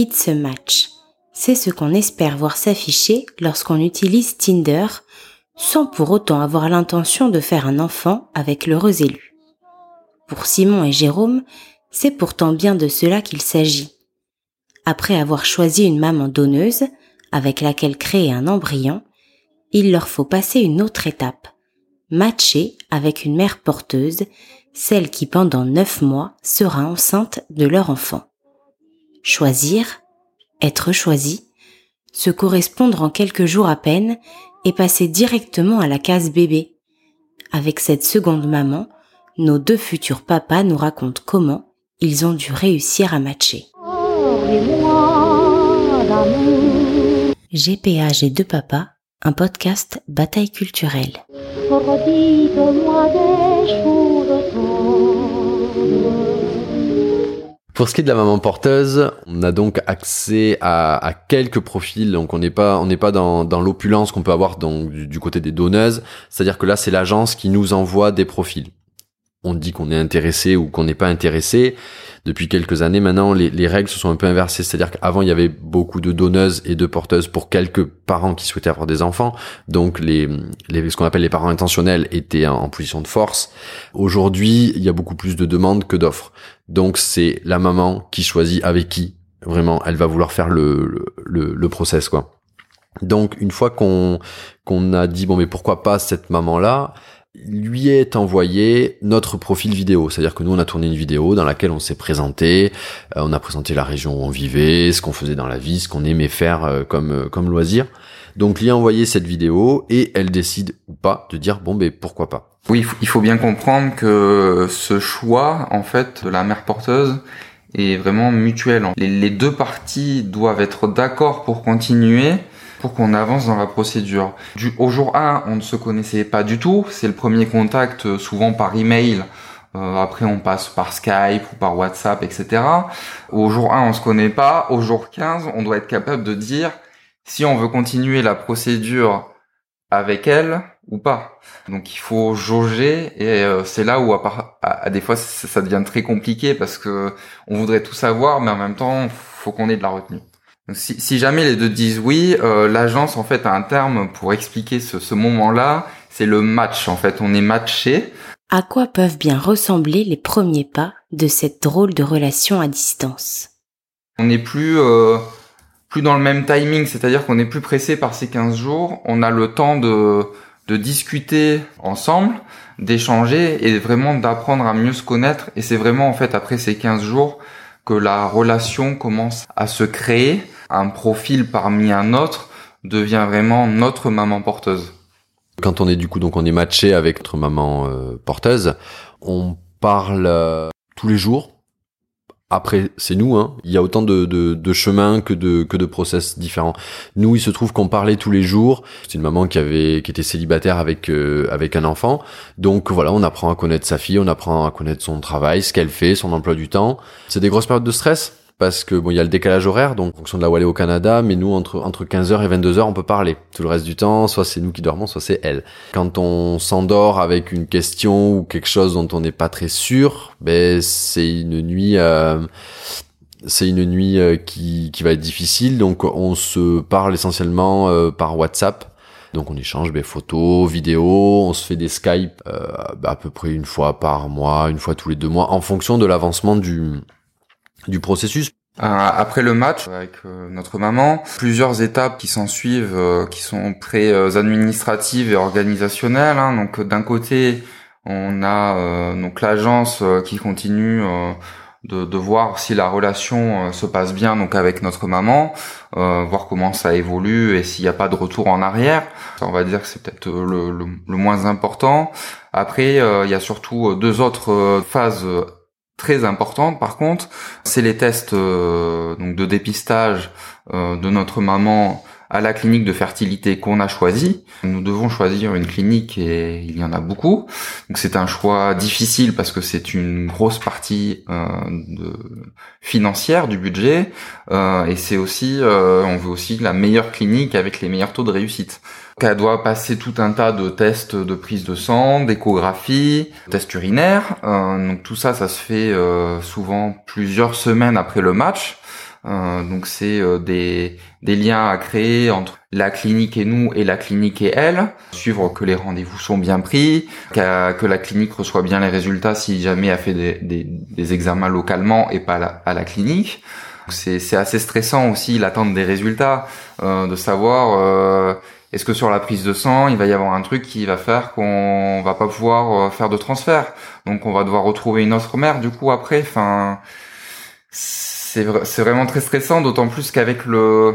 It's a match. C'est ce qu'on espère voir s'afficher lorsqu'on utilise Tinder sans pour autant avoir l'intention de faire un enfant avec l'heureux élu. Pour Simon et Jérôme, c'est pourtant bien de cela qu'il s'agit. Après avoir choisi une maman donneuse, avec laquelle créer un embryon, il leur faut passer une autre étape. Matcher avec une mère porteuse, celle qui pendant neuf mois sera enceinte de leur enfant. Choisir, être choisi, se correspondre en quelques jours à peine et passer directement à la case bébé. Avec cette seconde maman, nos deux futurs papas nous racontent comment ils ont dû réussir à matcher. GPA J'ai deux papas, un podcast bataille culturelle. Pour ce qui est de la maman porteuse, on a donc accès à, à quelques profils. Donc on n'est pas on n'est pas dans, l'opulence qu'on peut avoir du côté des donneuses. C'est-à-dire que là c'est l'agence qui nous envoie des profils. On dit qu'on est intéressé ou qu'on n'est pas intéressé. Depuis quelques années maintenant, les, les règles se sont un peu inversées. C'est-à-dire qu'avant il y avait beaucoup de donneuses et de porteuses pour quelques parents qui souhaitaient avoir des enfants. Donc les, les ce qu'on appelle les parents intentionnels étaient en, en position de force. Aujourd'hui, il y a beaucoup plus de demandes que d'offres. Donc c'est la maman qui choisit avec qui vraiment elle va vouloir faire le le, le, le process quoi. Donc une fois qu'on qu'on a dit bon mais pourquoi pas cette maman là, lui est envoyé notre profil vidéo, c'est-à-dire que nous on a tourné une vidéo dans laquelle on s'est présenté, euh, on a présenté la région où on vivait, ce qu'on faisait dans la vie, ce qu'on aimait faire euh, comme euh, comme loisir. Donc lui a envoyé cette vidéo et elle décide ou pas de dire bon ben pourquoi pas. Oui, il faut- bien comprendre que ce choix, en fait, de la mère porteuse est vraiment mutuel. Les deux parties doivent être d'accord pour continuer, pour qu'on avance dans la procédure. Du, au jour 1, on ne se connaissait pas du tout. C'est le premier contact, euh, souvent par email. Euh, après, on passe par Skype ou par WhatsApp, etc. Au jour 1, on se connaît pas. Au jour 15, on doit être capable de dire si on veut continuer la procédure avec elle ou pas. Donc il faut jauger et euh, c'est là où à, part- à, à des fois ça, ça devient très compliqué parce que on voudrait tout savoir mais en même temps faut qu'on ait de la retenue. Si, si jamais les deux disent oui, euh, l'agence en fait a un terme pour expliquer ce, ce moment-là, c'est le match en fait. On est matché. À quoi peuvent bien ressembler les premiers pas de cette drôle de relation à distance? On n'est plus euh, plus dans le même timing, c'est-à-dire qu'on est plus pressé par ces 15 jours. On a le temps de de discuter ensemble, d'échanger et vraiment d'apprendre à mieux se connaître. Et c'est vraiment en fait après ces 15 jours que la relation commence à se créer. Un profil parmi un autre devient vraiment notre maman porteuse. Quand on est du coup donc on est matché avec notre maman euh, porteuse, on parle euh, tous les jours. Après, c'est nous, hein. Il y a autant de, de, de chemins que de, que de process différents. Nous, il se trouve qu'on parlait tous les jours. C'est une maman qui avait, qui était célibataire avec, euh, avec un enfant. Donc voilà, on apprend à connaître sa fille, on apprend à connaître son travail, ce qu'elle fait, son emploi du temps. C'est des grosses périodes de stress parce que bon, il y a le décalage horaire, donc en fonction de là où au Canada, mais nous entre entre 15h et 22h, on peut parler. Tout le reste du temps, soit c'est nous qui dormons, soit c'est elle. Quand on s'endort avec une question ou quelque chose dont on n'est pas très sûr, ben c'est une nuit euh, c'est une nuit euh, qui qui va être difficile, donc on se parle essentiellement euh, par WhatsApp. Donc on échange des photos, vidéos, on se fait des Skype euh, à peu près une fois par mois, une fois tous les deux mois, en fonction de l'avancement du du processus. Euh, après le match avec euh, notre maman, plusieurs étapes qui s'en suivent, euh, qui sont très administratives et organisationnelles. hein. Donc d'un côté, on a euh, donc l'agence qui continue de, de voir si la relation se passe bien donc avec notre maman, voir comment ça évolue et s'il n'y a pas de retour en arrière. On va dire que c'est peut-être le, le, le moins important. Après, il y a surtout deux autres phases très importantes. Par contre, c'est les tests euh, donc de dépistage euh, de notre maman à la clinique de fertilité qu'on a choisie. Nous devons choisir une clinique et il y en a beaucoup. Donc c'est un choix difficile parce que c'est une grosse partie euh, de, financière du budget euh, et c'est aussi, euh, on veut aussi la meilleure clinique avec les meilleurs taux de réussite. Elle doit passer tout un tas de tests de prise de sang, d'échographie, tests urinaires. Euh, donc tout ça, ça se fait euh, souvent plusieurs semaines après le match. Euh, donc c'est euh, des, des liens à créer entre la clinique et nous et la clinique et elle, suivre que les rendez-vous sont bien pris, que la clinique reçoit bien les résultats si jamais elle fait des, des, des examens localement et pas à la, à la clinique. C'est assez stressant aussi l'attente des résultats, euh, de savoir euh, est-ce que sur la prise de sang il va y avoir un truc qui va faire qu'on va pas pouvoir euh, faire de transfert, donc on va devoir retrouver une autre mère du coup après. Enfin c'est vraiment très stressant, d'autant plus qu'avec le,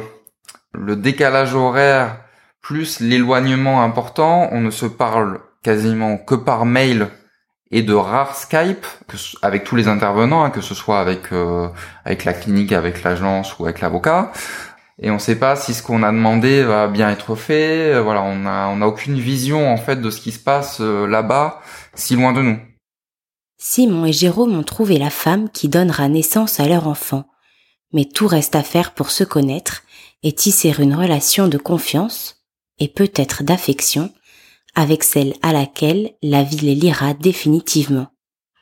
le décalage horaire plus l'éloignement important, on ne se parle quasiment que par mail et de rares Skype avec tous les intervenants, hein, que ce soit avec euh, avec la clinique, avec l'agence ou avec l'avocat. Et on ne sait pas si ce qu'on a demandé va bien être fait. Voilà, on a on a aucune vision en fait de ce qui se passe euh, là-bas, si loin de nous. Simon et Jérôme ont trouvé la femme qui donnera naissance à leur enfant. Mais tout reste à faire pour se connaître et tisser une relation de confiance, et peut-être d'affection, avec celle à laquelle la vie les liera définitivement.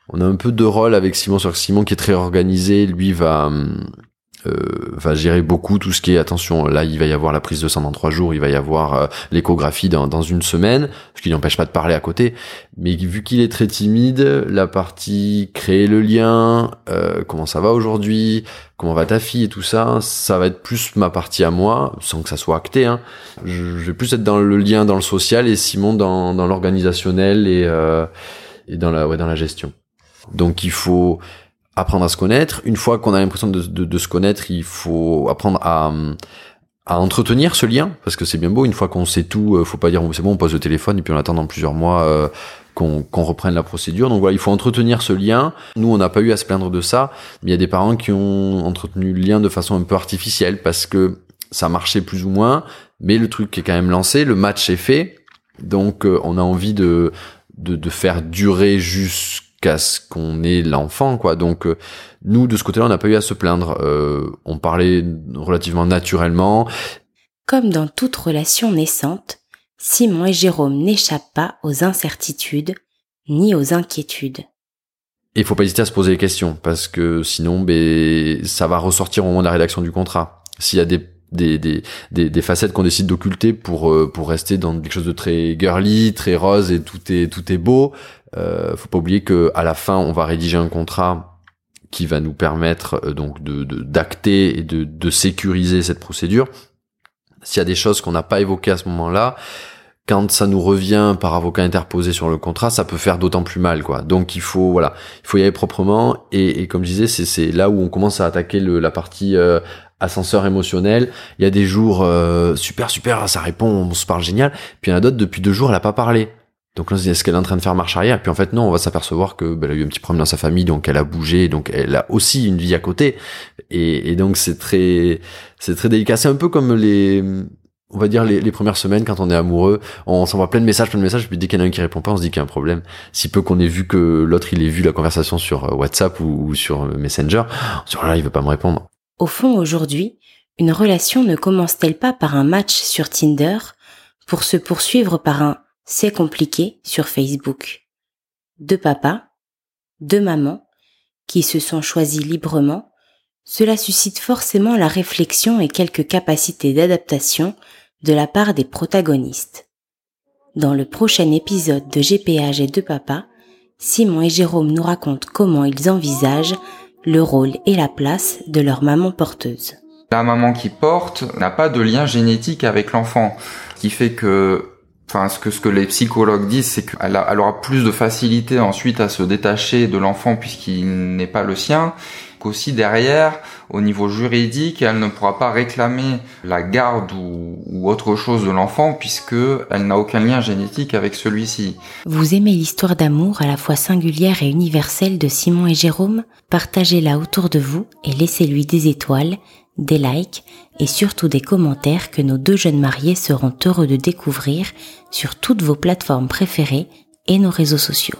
On a un peu de rôle avec Simon, sur Simon qui est très organisé, lui va hum, va gérer beaucoup tout ce qui est attention là il va y avoir la prise de sang dans trois jours il va y avoir euh, l'échographie dans, dans une semaine ce qui n'empêche pas de parler à côté mais vu qu'il est très timide la partie créer le lien euh, comment ça va aujourd'hui comment va ta fille et tout ça ça va être plus ma partie à moi sans que ça soit acté hein. je, vais plus être dans le lien dans le social et Simon dans, dans l'organisationnel et, euh, et dans la ouais, dans la gestion donc il faut apprendre à se connaître. Une fois qu'on a l'impression de, de, de, se connaître, il faut apprendre à, à entretenir ce lien, parce que c'est bien beau, une fois qu'on sait tout, euh, faut pas dire c'est bon, on pose le téléphone et puis on attend dans plusieurs mois euh, qu'on reprenne la procédure. Donc voilà, il faut entretenir ce lien. Nous, on n'a pas eu à se plaindre de ça, mais il y a des parents qui ont entretenu le lien de façon un peu artificielle, parce que ça marchait plus ou moins, mais le truc est quand même lancé, le match est fait, donc euh, on a envie de, de, de faire durer jusqu'à qu'à ce qu'on ait l'enfant, quoi. Donc euh, nous, de ce côté-là, on n'a pas eu à se plaindre. Euh, on parlait relativement naturellement. Comme dans toute relation naissante, Simon et Jérôme n'échappent pas aux incertitudes ni aux inquiétudes. Il faut pas hésiter à se poser des questions parce que sinon, ben, ça va ressortir au moment de la rédaction du contrat. S'il y a des des, des, des, facettes qu'on décide d'occulter pour euh, pour rester dans quelque chose de très girly, très rose et tout est tout est beau. Euh, faut pas oublier que à la fin, on va rédiger un contrat qui va nous permettre euh, donc de d'acter et de, de sécuriser cette procédure. S'il y a des choses qu'on n'a pas évoquées à ce moment-là, quand ça nous revient par avocat interposé sur le contrat, ça peut faire d'autant plus mal, quoi. Donc il faut, voilà, il faut y aller proprement. Et, et comme je disais, c'est là où on commence à attaquer le, la partie euh, ascenseur émotionnel. Il y a des jours euh, super super, ça répond, on se parle génial. Puis il y en a d'autres depuis deux jours, elle a pas parlé. Donc là, on se dit, est-ce qu'elle est en train de faire marche arrière? Puis en fait, non, on va s'apercevoir que bah, elle a eu un petit problème dans sa famille, donc elle a bougé, donc elle a aussi une vie à côté. Et, et donc c'est très, c'est très délicat. C'est un peu comme les, on va dire les, premières semaines quand on est amoureux, on s'envoie plein de messages, plein de messages, puis dès qu'il y en a un qui répond pas, on se dit qu'il y a un problème. Si peu qu'on ait vu que l'autre il ait vu la conversation sur euh, WhatsApp ou, sur Messenger, sur là il veut pas me répondre. Au fond, aujourd'hui, une relation ne commence-t-elle pas par un match sur Tinder pour se poursuivre par un c'est compliqué sur Facebook? Deux papas, deux mamans, qui se sont choisis librement, cela suscite forcément la réflexion et quelques capacités d'adaptation de la part des protagonistes. Dans le prochain épisode de GPH et deux papas, Simon et Jérôme nous racontent comment ils envisagent le rôle et la place de leur maman porteuse. La maman qui porte n'a pas de lien génétique avec l'enfant, ce qui fait que enfin ce que ce que les psychologues disent c'est qu'elle elle aura plus de facilité ensuite à se détacher de l'enfant puisqu'il n'est pas le sien qu'aussi derrière au niveau juridique elle ne pourra pas réclamer la garde ou, ou autre chose de l'enfant puisque elle n'a aucun lien génétique avec celui-ci. Vous aimez l'histoire d'amour à la fois singulière et universelle de Simon et Jérôme? Partagez-la autour de vous et laissez-lui des étoiles des likes et surtout des commentaires que nos deux jeunes mariés seront heureux de découvrir sur toutes vos plateformes préférées et nos réseaux sociaux.